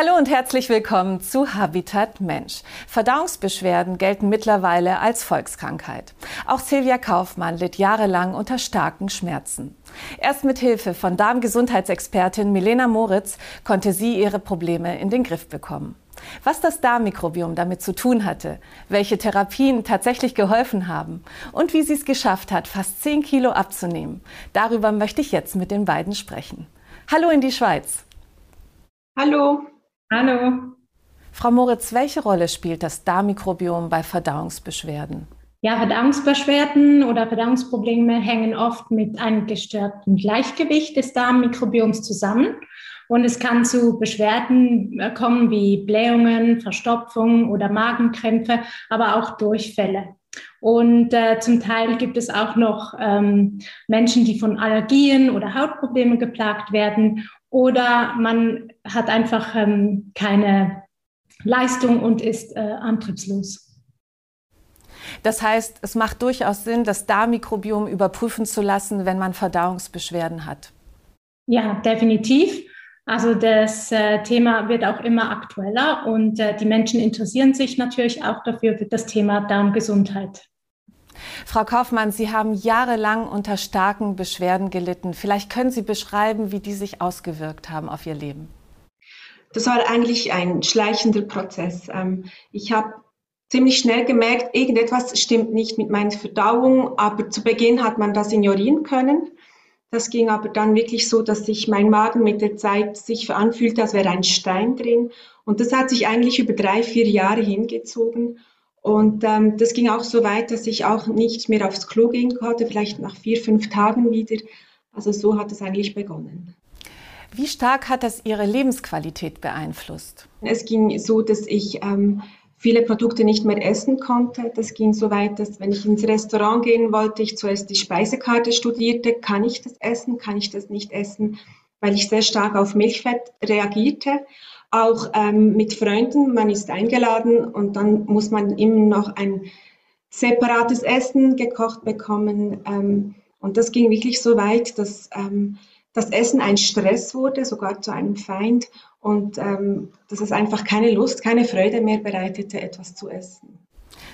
Hallo und herzlich willkommen zu Habitat Mensch. Verdauungsbeschwerden gelten mittlerweile als Volkskrankheit. Auch Silvia Kaufmann litt jahrelang unter starken Schmerzen. Erst mit Hilfe von Darmgesundheitsexpertin Milena Moritz konnte sie ihre Probleme in den Griff bekommen. Was das Darmmikrobiom damit zu tun hatte, welche Therapien tatsächlich geholfen haben und wie sie es geschafft hat, fast 10 Kilo abzunehmen, darüber möchte ich jetzt mit den beiden sprechen. Hallo in die Schweiz. Hallo. Hallo. Frau Moritz, welche Rolle spielt das Darmmikrobiom bei Verdauungsbeschwerden? Ja, Verdauungsbeschwerden oder Verdauungsprobleme hängen oft mit einem gestörten Gleichgewicht des Darmmikrobioms zusammen. Und es kann zu Beschwerden äh, kommen wie Blähungen, Verstopfung oder Magenkrämpfe, aber auch Durchfälle. Und äh, zum Teil gibt es auch noch ähm, Menschen, die von Allergien oder Hautproblemen geplagt werden oder man hat einfach ähm, keine Leistung und ist äh, antriebslos. Das heißt, es macht durchaus Sinn, das Darmmikrobiom überprüfen zu lassen, wenn man Verdauungsbeschwerden hat. Ja, definitiv. Also das äh, Thema wird auch immer aktueller und äh, die Menschen interessieren sich natürlich auch dafür für das Thema Darmgesundheit. Frau Kaufmann, Sie haben jahrelang unter starken Beschwerden gelitten. Vielleicht können Sie beschreiben, wie die sich ausgewirkt haben auf Ihr Leben. Das war eigentlich ein schleichender Prozess. Ähm, ich habe ziemlich schnell gemerkt, irgendetwas stimmt nicht mit meiner Verdauung, aber zu Beginn hat man das ignorieren können. Das ging aber dann wirklich so, dass sich mein Magen mit der Zeit sich anfühlte, als wäre ein Stein drin. Und das hat sich eigentlich über drei, vier Jahre hingezogen. Und ähm, das ging auch so weit, dass ich auch nicht mehr aufs Klo gehen konnte, vielleicht nach vier, fünf Tagen wieder. Also so hat es eigentlich begonnen. Wie stark hat das Ihre Lebensqualität beeinflusst? Es ging so, dass ich ähm, viele Produkte nicht mehr essen konnte. Das ging so weit, dass wenn ich ins Restaurant gehen wollte, ich zuerst die Speisekarte studierte. Kann ich das essen? Kann ich das nicht essen? Weil ich sehr stark auf Milchfett reagierte auch ähm, mit Freunden. Man ist eingeladen und dann muss man immer noch ein separates Essen gekocht bekommen. Ähm, und das ging wirklich so weit, dass ähm, das Essen ein Stress wurde, sogar zu einem Feind und ähm, dass es einfach keine Lust, keine Freude mehr bereitete, etwas zu essen.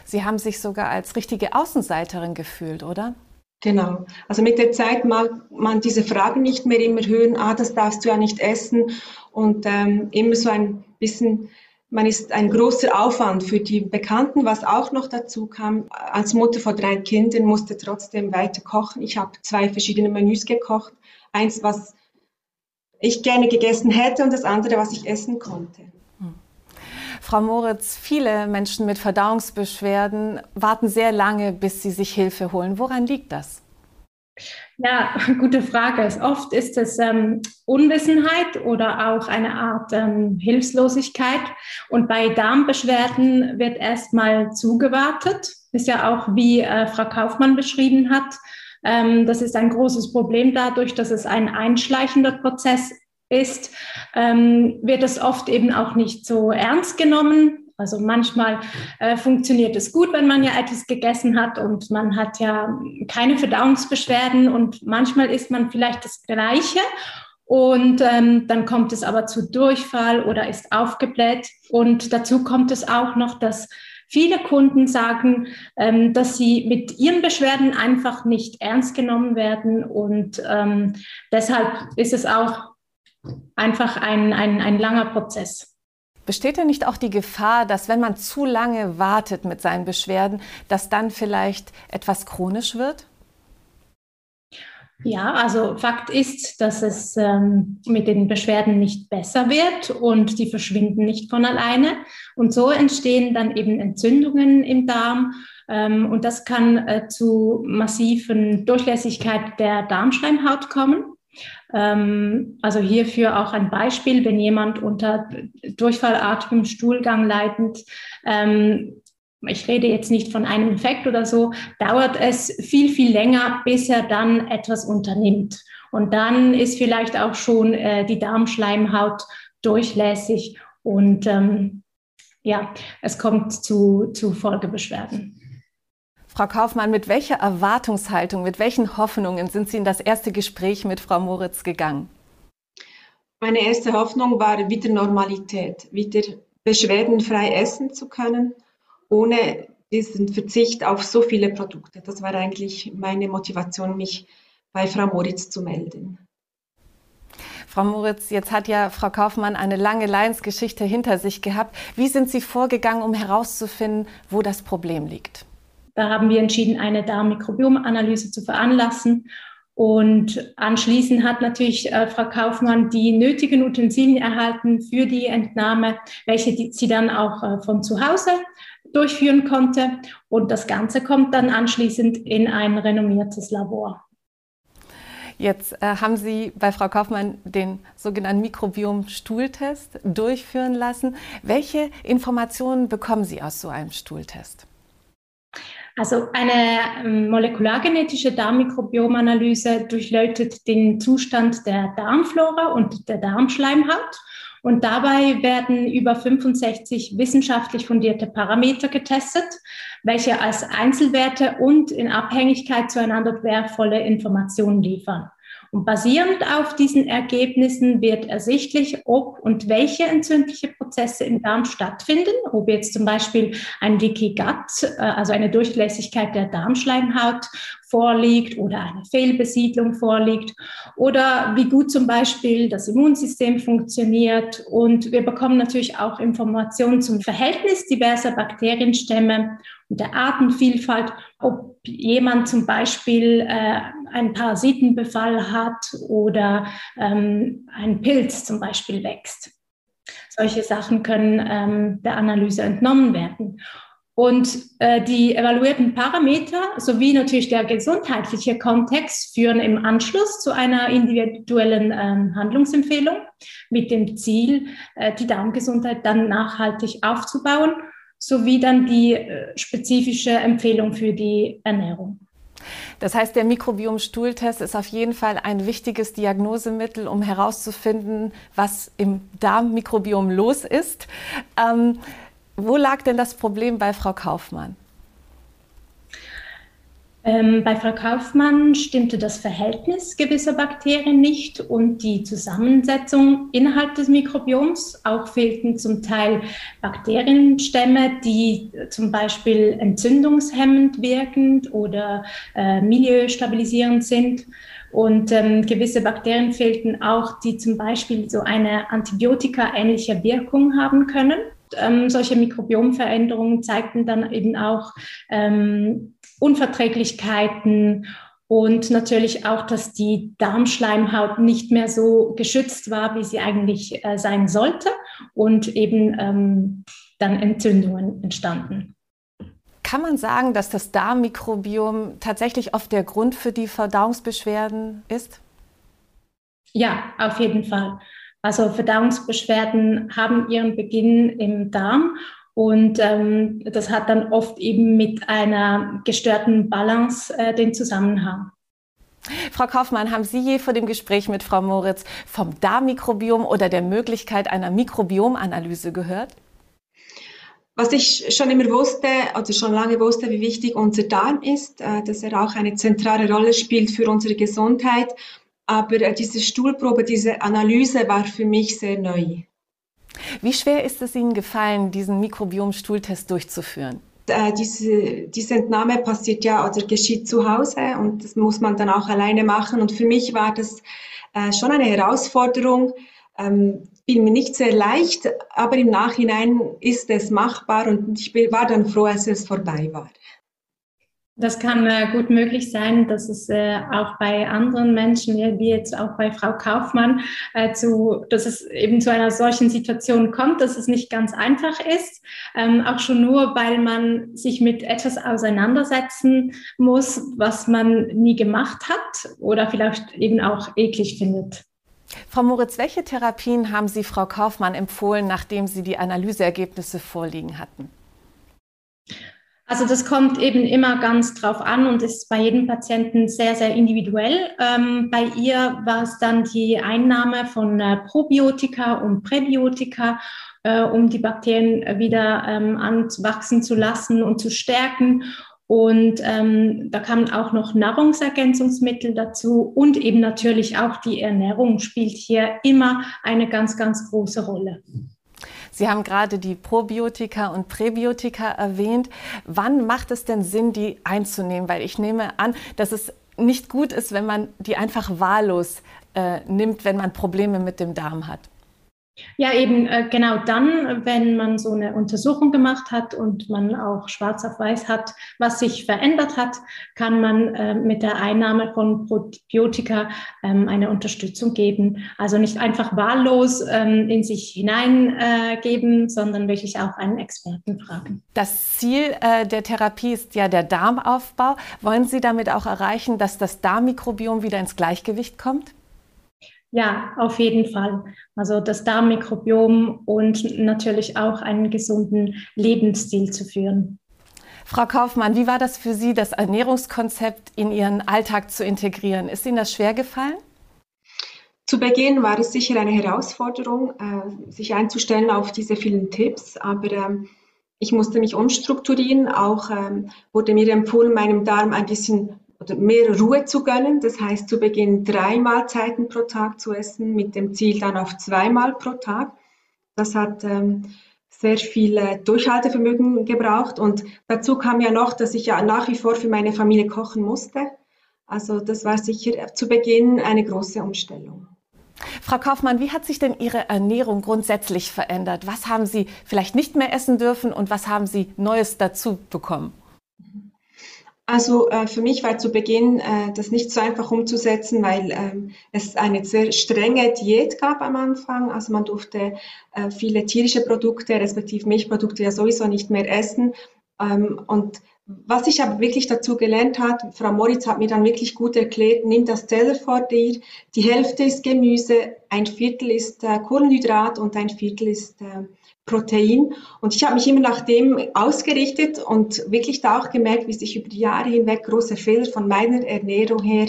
Sie haben sich sogar als richtige Außenseiterin gefühlt, oder? Genau. Also mit der Zeit mag man diese Fragen nicht mehr immer hören, ah, das darfst du ja nicht essen. Und ähm, immer so ein bisschen, man ist ein großer Aufwand für die Bekannten, was auch noch dazu kam. Als Mutter von drei Kindern musste trotzdem weiter kochen. Ich habe zwei verschiedene Menüs gekocht. Eins, was ich gerne gegessen hätte und das andere, was ich essen konnte. Frau Moritz, viele Menschen mit Verdauungsbeschwerden warten sehr lange, bis sie sich Hilfe holen. Woran liegt das? Ja, gute Frage. Oft ist es ähm, Unwissenheit oder auch eine Art ähm, Hilflosigkeit. Und bei Darmbeschwerden wird erstmal zugewartet. Ist ja auch, wie äh, Frau Kaufmann beschrieben hat. Ähm, das ist ein großes Problem dadurch, dass es ein einschleichender Prozess ist, ähm, wird es oft eben auch nicht so ernst genommen. Also manchmal äh, funktioniert es gut, wenn man ja etwas gegessen hat und man hat ja keine Verdauungsbeschwerden und manchmal isst man vielleicht das Gleiche und ähm, dann kommt es aber zu Durchfall oder ist aufgebläht. Und dazu kommt es auch noch, dass viele Kunden sagen, ähm, dass sie mit ihren Beschwerden einfach nicht ernst genommen werden. Und ähm, deshalb ist es auch einfach ein, ein, ein langer Prozess. Besteht denn nicht auch die Gefahr, dass wenn man zu lange wartet mit seinen Beschwerden, dass dann vielleicht etwas chronisch wird? Ja, also Fakt ist, dass es ähm, mit den Beschwerden nicht besser wird und die verschwinden nicht von alleine. Und so entstehen dann eben Entzündungen im Darm. Ähm, und das kann äh, zu massiven Durchlässigkeit der Darmschleimhaut kommen. Ähm, also hierfür auch ein Beispiel, wenn jemand unter durchfallartigem Stuhlgang leidend, ähm, ich rede jetzt nicht von einem Infekt oder so, dauert es viel, viel länger, bis er dann etwas unternimmt. Und dann ist vielleicht auch schon äh, die Darmschleimhaut durchlässig und ähm, ja, es kommt zu, zu Folgebeschwerden. Frau Kaufmann, mit welcher Erwartungshaltung, mit welchen Hoffnungen sind Sie in das erste Gespräch mit Frau Moritz gegangen? Meine erste Hoffnung war wieder Normalität, wieder beschwerdenfrei essen zu können, ohne diesen Verzicht auf so viele Produkte. Das war eigentlich meine Motivation, mich bei Frau Moritz zu melden. Frau Moritz, jetzt hat ja Frau Kaufmann eine lange Leidensgeschichte hinter sich gehabt. Wie sind Sie vorgegangen, um herauszufinden, wo das Problem liegt? Da haben wir entschieden, eine Darmmikrobiomanalyse zu veranlassen. Und anschließend hat natürlich äh, Frau Kaufmann die nötigen Utensilien erhalten für die Entnahme, welche die, sie dann auch äh, von zu Hause durchführen konnte. Und das Ganze kommt dann anschließend in ein renommiertes Labor. Jetzt äh, haben Sie bei Frau Kaufmann den sogenannten Mikrobiom-Stuhltest durchführen lassen. Welche Informationen bekommen Sie aus so einem Stuhltest? Also eine ähm, molekulargenetische Darmmikrobiomanalyse durchleuchtet den Zustand der Darmflora und der Darmschleimhaut. Und dabei werden über 65 wissenschaftlich fundierte Parameter getestet, welche als Einzelwerte und in Abhängigkeit zueinander wertvolle Informationen liefern. Und basierend auf diesen Ergebnissen wird ersichtlich, ob und welche entzündliche Prozesse im Darm stattfinden, ob jetzt zum Beispiel ein Leaky Gut, äh, also eine Durchlässigkeit der Darmschleimhaut vorliegt oder eine Fehlbesiedlung vorliegt. Oder wie gut zum Beispiel das Immunsystem funktioniert. Und wir bekommen natürlich auch Informationen zum Verhältnis diverser Bakterienstämme der Artenvielfalt, ob jemand zum Beispiel äh, einen Parasitenbefall hat oder ähm, ein Pilz zum Beispiel wächst. Solche Sachen können ähm, der Analyse entnommen werden. Und äh, die evaluierten Parameter sowie natürlich der gesundheitliche Kontext führen im Anschluss zu einer individuellen ähm, Handlungsempfehlung mit dem Ziel, äh, die Darmgesundheit dann nachhaltig aufzubauen, sowie dann die äh, spezifische Empfehlung für die Ernährung. Das heißt, der Mikrobiom-Stuhltest ist auf jeden Fall ein wichtiges Diagnosemittel, um herauszufinden, was im Darmmikrobiom los ist. Ähm, wo lag denn das Problem bei Frau Kaufmann? Ähm, bei Frau Kaufmann stimmte das Verhältnis gewisser Bakterien nicht und die Zusammensetzung innerhalb des Mikrobioms. Auch fehlten zum Teil Bakterienstämme, die zum Beispiel entzündungshemmend wirkend oder äh, milieustabilisierend sind. Und ähm, gewisse Bakterien fehlten auch, die zum Beispiel so eine Antibiotika-ähnliche Wirkung haben können. Ähm, solche Mikrobiomveränderungen zeigten dann eben auch ähm, Unverträglichkeiten und natürlich auch, dass die Darmschleimhaut nicht mehr so geschützt war, wie sie eigentlich äh, sein sollte und eben ähm, dann Entzündungen entstanden. Kann man sagen, dass das Darmmikrobiom tatsächlich oft der Grund für die Verdauungsbeschwerden ist? Ja, auf jeden Fall. Also Verdauungsbeschwerden haben ihren Beginn im Darm und ähm, das hat dann oft eben mit einer gestörten Balance äh, den Zusammenhang. Frau Kaufmann, haben Sie je vor dem Gespräch mit Frau Moritz vom Darmmikrobiom oder der Möglichkeit einer Mikrobiomanalyse gehört? Was ich schon immer wusste, also schon lange wusste, wie wichtig unser Darm ist, äh, dass er auch eine zentrale Rolle spielt für unsere Gesundheit aber äh, diese Stuhlprobe, diese Analyse war für mich sehr neu. Wie schwer ist es Ihnen gefallen, diesen Mikrobiom-Stuhltest durchzuführen? Äh, diese, diese Entnahme passiert ja oder geschieht zu Hause und das muss man dann auch alleine machen. Und für mich war das äh, schon eine Herausforderung. Ähm, bin mir nicht sehr leicht, aber im Nachhinein ist es machbar und ich war dann froh, als es vorbei war. Das kann äh, gut möglich sein, dass es äh, auch bei anderen Menschen, wie jetzt auch bei Frau Kaufmann, äh, zu, dass es eben zu einer solchen Situation kommt, dass es nicht ganz einfach ist. Ähm, auch schon nur, weil man sich mit etwas auseinandersetzen muss, was man nie gemacht hat oder vielleicht eben auch eklig findet. Frau Moritz, welche Therapien haben Sie Frau Kaufmann empfohlen, nachdem Sie die Analyseergebnisse vorliegen hatten? Also das kommt eben immer ganz drauf an und ist bei jedem Patienten sehr, sehr individuell. Ähm, bei ihr war es dann die Einnahme von äh, Probiotika und Präbiotika, äh, um die Bakterien wieder ähm, anwachsen zu lassen und zu stärken. Und ähm, da kamen auch noch Nahrungsergänzungsmittel dazu und eben natürlich auch die Ernährung spielt hier immer eine ganz, ganz große Rolle. Sie haben gerade die Probiotika und Präbiotika erwähnt. Wann macht es denn Sinn, die einzunehmen? Weil ich nehme an, dass es nicht gut ist, wenn man die einfach wahllos äh, nimmt, wenn man Probleme mit dem Darm hat. Ja, eben äh, genau dann, wenn man so eine Untersuchung gemacht hat und man auch schwarz auf weiß hat, was sich verändert hat, kann man äh, mit der Einnahme von Probiotika ähm, eine Unterstützung geben. Also nicht einfach wahllos ähm, in sich hineingeben, äh, sondern wirklich auch einen Experten fragen. Das Ziel äh, der Therapie ist ja der Darmaufbau. Wollen Sie damit auch erreichen, dass das Darmmikrobiom wieder ins Gleichgewicht kommt? Ja, auf jeden Fall. Also das Darmmikrobiom und natürlich auch einen gesunden Lebensstil zu führen. Frau Kaufmann, wie war das für Sie, das Ernährungskonzept in Ihren Alltag zu integrieren? Ist Ihnen das schwer gefallen? Zu Beginn war es sicher eine Herausforderung, äh, sich einzustellen auf diese vielen Tipps, aber ähm, ich musste mich umstrukturieren. Auch ähm, wurde mir empfohlen, meinem Darm ein bisschen oder mehr Ruhe zu gönnen. Das heißt, zu Beginn drei Mahlzeiten pro Tag zu essen, mit dem Ziel dann auf zweimal pro Tag. Das hat ähm, sehr viel äh, Durchhaltevermögen gebraucht. Und dazu kam ja noch, dass ich ja nach wie vor für meine Familie kochen musste. Also das war sicher zu Beginn eine große Umstellung. Frau Kaufmann, wie hat sich denn Ihre Ernährung grundsätzlich verändert? Was haben Sie vielleicht nicht mehr essen dürfen und was haben Sie Neues dazu bekommen? Also äh, für mich war zu Beginn äh, das nicht so einfach umzusetzen, weil ähm, es eine sehr strenge Diät gab am Anfang. Also man durfte äh, viele tierische Produkte, respektive Milchprodukte ja sowieso nicht mehr essen. Ähm, und was ich aber wirklich dazu gelernt hat, Frau Moritz hat mir dann wirklich gut erklärt, nimm das Teller vor dir, die Hälfte ist Gemüse, ein Viertel ist äh, Kohlenhydrat und ein Viertel ist äh, Protein. Und ich habe mich immer nach dem ausgerichtet und wirklich da auch gemerkt, wie sich über die Jahre hinweg große Fehler von meiner Ernährung her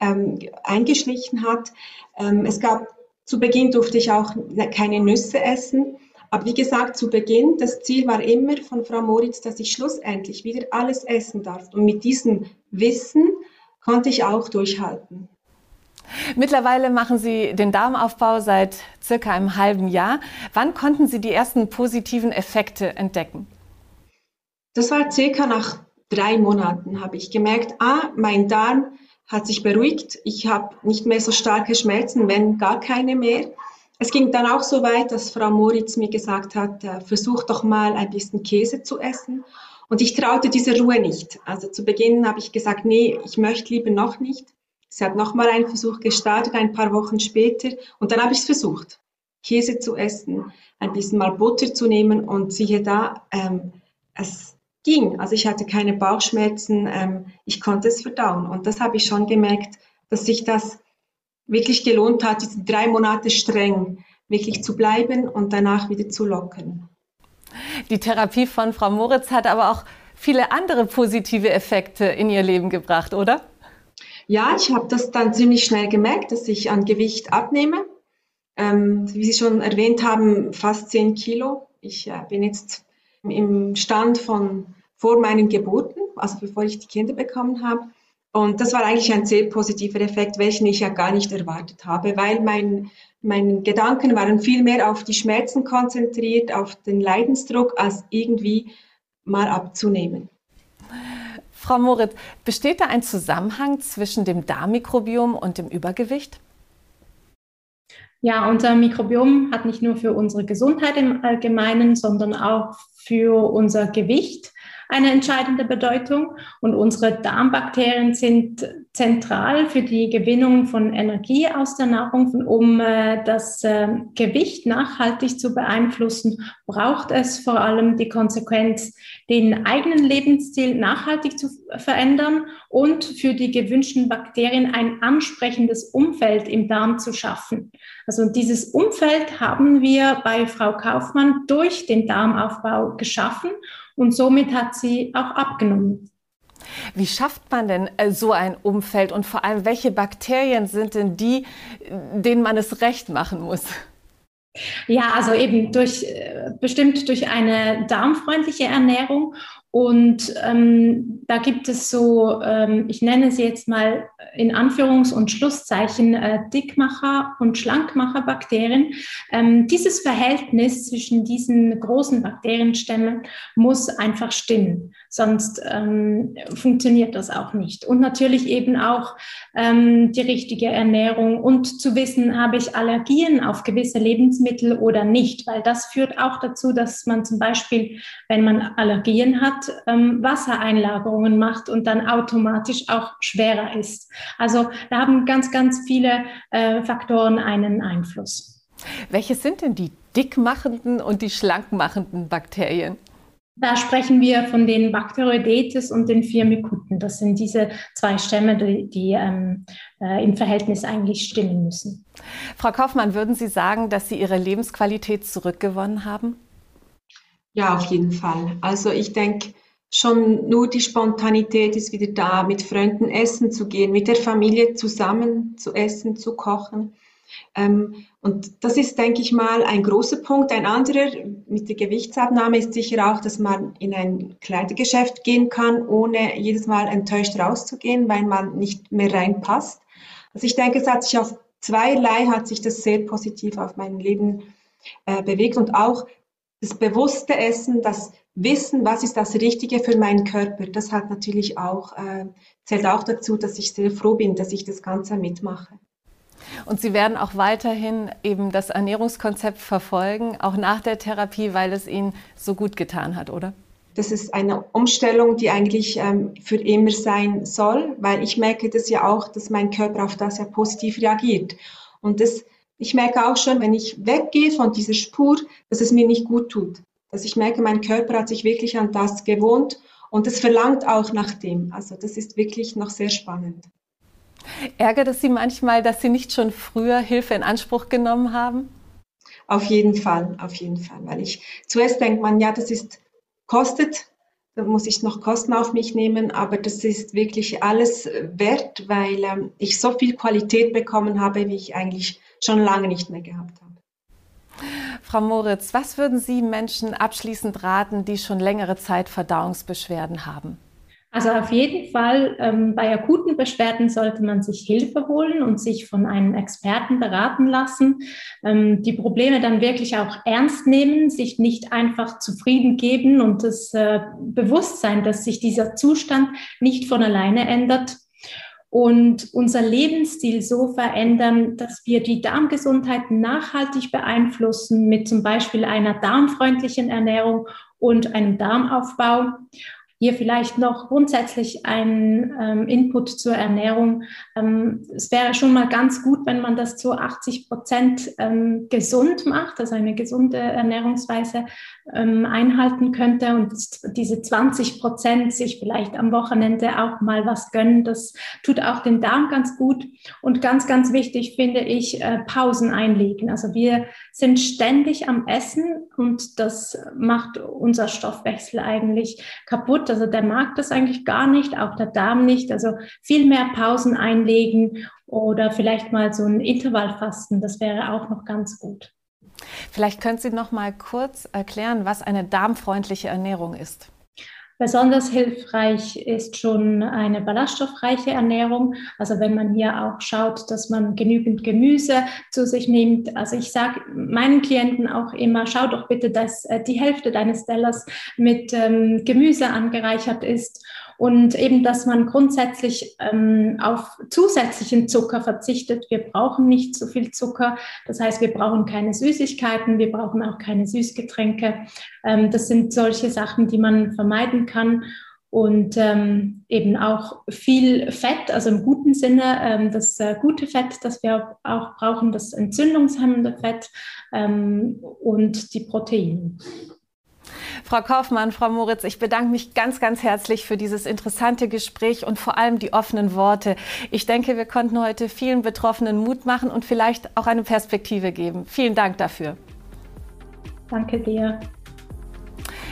ähm, eingeschlichen hat. Ähm, es gab, zu Beginn durfte ich auch keine Nüsse essen. Aber wie gesagt, zu Beginn, das Ziel war immer von Frau Moritz, dass ich schlussendlich wieder alles essen darf. Und mit diesem Wissen konnte ich auch durchhalten. Mittlerweile machen Sie den Darmaufbau seit circa einem halben Jahr. Wann konnten Sie die ersten positiven Effekte entdecken? Das war circa nach drei Monaten, habe ich gemerkt, ah, mein Darm hat sich beruhigt. Ich habe nicht mehr so starke Schmerzen, wenn gar keine mehr. Es ging dann auch so weit, dass Frau Moritz mir gesagt hat, äh, versuch doch mal ein bisschen Käse zu essen. Und ich traute dieser Ruhe nicht. Also zu Beginn habe ich gesagt, nee, ich möchte lieber noch nicht. Sie hat nochmal einen Versuch gestartet, ein paar Wochen später. Und dann habe ich es versucht, Käse zu essen, ein bisschen mal Butter zu nehmen und siehe da, ähm, es ging. Also ich hatte keine Bauchschmerzen, ähm, ich konnte es verdauen. Und das habe ich schon gemerkt, dass sich das wirklich gelohnt hat, diese drei Monate streng wirklich zu bleiben und danach wieder zu lockern. Die Therapie von Frau Moritz hat aber auch viele andere positive Effekte in ihr Leben gebracht, oder? Ja, ich habe das dann ziemlich schnell gemerkt, dass ich an Gewicht abnehme. Ähm, wie Sie schon erwähnt haben, fast 10 Kilo. Ich äh, bin jetzt im Stand von vor meinen Geburten, also bevor ich die Kinder bekommen habe. Und das war eigentlich ein sehr positiver Effekt, welchen ich ja gar nicht erwartet habe, weil mein, meine Gedanken waren viel mehr auf die Schmerzen konzentriert, auf den Leidensdruck, als irgendwie mal abzunehmen. Frau Moritz, besteht da ein Zusammenhang zwischen dem Darmmikrobiom und dem Übergewicht? Ja, unser Mikrobiom hat nicht nur für unsere Gesundheit im Allgemeinen, sondern auch für unser Gewicht eine entscheidende Bedeutung. Und unsere Darmbakterien sind zentral für die Gewinnung von Energie aus der Nahrung. Um äh, das äh, Gewicht nachhaltig zu beeinflussen, braucht es vor allem die Konsequenz, den eigenen Lebensstil nachhaltig zu verändern und für die gewünschten Bakterien ein ansprechendes Umfeld im Darm zu schaffen. Also dieses Umfeld haben wir bei Frau Kaufmann durch den Darmaufbau geschaffen und somit hat sie auch abgenommen. Wie schafft man denn äh, so ein Umfeld und vor allem, welche Bakterien sind denn die, denen man es recht machen muss? Ja, also eben durch, äh, bestimmt durch eine darmfreundliche Ernährung Und ähm, da gibt es so, ähm, ich nenne sie jetzt mal in Anführungs- und Schlusszeichen äh, Dickmacher- und Schlankmacherbakterien. Ähm, dieses Verhältnis zwischen diesen großen Bakterienstämmen muss einfach stimmen, sonst ähm, funktioniert das auch nicht. Und natürlich eben auch ähm, die richtige Ernährung und zu wissen, habe ich Allergien auf gewisse Lebensmittel oder nicht, weil das führt auch dazu, dass man zum Beispiel, wenn man Allergien hat, ähm, Wassereinlagerungen macht und dann automatisch auch schwerer ist. Also da haben ganz, ganz viele äh, Faktoren einen Einfluss. Welche sind denn die dickmachenden und die schlankmachenden Bakterien? Da sprechen wir von den Bacteroidetes und den Firmicuten. Das sind diese zwei Stämme, die, die ähm, äh, im Verhältnis eigentlich stimmen müssen. Frau Kaufmann, würden Sie sagen, dass Sie Ihre Lebensqualität zurückgewonnen haben? Ja, auf jeden Fall. Also ich denke, schon nur die Spontanität ist wieder da, mit Freunden essen zu gehen, mit der Familie zusammen zu essen, zu kochen. Ähm, und das ist, denke ich mal, ein großer Punkt. Ein anderer mit der Gewichtsabnahme ist sicher auch, dass man in ein Kleidergeschäft gehen kann, ohne jedes Mal enttäuscht rauszugehen, weil man nicht mehr reinpasst. Also ich denke, es hat sich auf zweierlei hat sich das sehr positiv auf mein Leben äh, bewegt und auch das bewusste Essen, das Wissen, was ist das Richtige für meinen Körper, das hat natürlich auch, äh, zählt auch dazu, dass ich sehr froh bin, dass ich das Ganze mitmache. Und Sie werden auch weiterhin eben das Ernährungskonzept verfolgen, auch nach der Therapie, weil es Ihnen so gut getan hat, oder? Das ist eine Umstellung, die eigentlich ähm, für immer sein soll, weil ich merke das ja auch, dass mein Körper auf das ja positiv reagiert. Und das, ich merke auch schon, wenn ich weggehe von dieser Spur, dass es mir nicht gut tut dass ich merke, mein Körper hat sich wirklich an das gewohnt und es verlangt auch nach dem. Also das ist wirklich noch sehr spannend. Ärgert es Sie manchmal, dass Sie nicht schon früher Hilfe in Anspruch genommen haben? Auf jeden Fall, auf jeden Fall. Weil ich zuerst denkt man, ja, das ist kostet, da muss ich noch Kosten auf mich nehmen, aber das ist wirklich alles wert, weil ähm, ich so viel Qualität bekommen habe, wie ich eigentlich schon lange nicht mehr gehabt habe. Frau Moritz, was würden Sie Menschen abschließend raten, die schon längere Zeit Verdauungsbeschwerden haben? Also auf jeden Fall ähm, bei akuten Beschwerden sollte man sich Hilfe holen und sich von einem Experten beraten lassen. Ähm, die Probleme dann wirklich auch ernst nehmen, sich nicht einfach zufrieden geben und das äh, Bewusstsein, dass sich dieser Zustand nicht von alleine ändert und unser Lebensstil so verändern, dass wir die Darmgesundheit nachhaltig beeinflussen mit zum Beispiel einer darmfreundlichen Ernährung und einem Darmaufbau. Hier vielleicht noch grundsätzlich ein ähm, Input zur Ernährung. Ähm, es wäre schon mal ganz gut, wenn man das zu 80 Prozent ähm, gesund macht, also eine gesunde Ernährungsweise ähm, einhalten könnte und diese 20 Prozent sich vielleicht am Wochenende auch mal was gönnen. Das tut auch den Darm ganz gut. Und ganz, ganz wichtig finde ich, äh, Pausen einlegen. Also wir sind ständig am Essen und das macht unser Stoffwechsel eigentlich kaputt. Also der mag das eigentlich gar nicht, auch der Darm nicht. Also viel mehr Pausen einlegen oder vielleicht mal so ein Intervallfasten, das wäre auch noch ganz gut. Vielleicht können Sie noch mal kurz erklären, was eine darmfreundliche Ernährung ist. Besonders hilfreich ist schon eine ballaststoffreiche Ernährung. Also wenn man hier auch schaut, dass man genügend Gemüse zu sich nimmt. Also ich sage meinen Klienten auch immer, schau doch bitte, dass äh, die Hälfte deines Tellers mit ähm, Gemüse angereichert ist und eben, dass man grundsätzlich ähm, auf zusätzlichen Zucker verzichtet. Wir brauchen nicht so viel Zucker. Das heißt, wir brauchen keine Süßigkeiten, wir brauchen auch keine Süßgetränke. Ähm, das sind solche Sachen, die man vermeiden kann und ähm, eben auch viel Fett, also im guten Sinne, ähm, das äh, gute Fett, das wir auch brauchen, das entzündungshemmende Fett ähm, und die Proteine. Frau Kaufmann, Frau Moritz, ich bedanke mich ganz, ganz herzlich für dieses interessante Gespräch und vor allem die offenen Worte. Ich denke, wir konnten heute vielen Betroffenen Mut machen und vielleicht auch eine Perspektive geben. Vielen Dank dafür. Danke dir.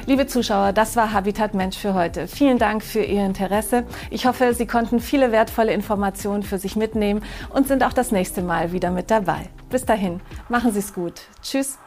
Liebe Zuschauer, das war Habitat Mensch für heute. Vielen Dank für Ihr Interesse. Ich hoffe, Sie konnten viele wertvolle Informationen für sich mitnehmen und sind auch das nächste Mal wieder mit dabei. Bis dahin, machen Sie es gut. Tschüss.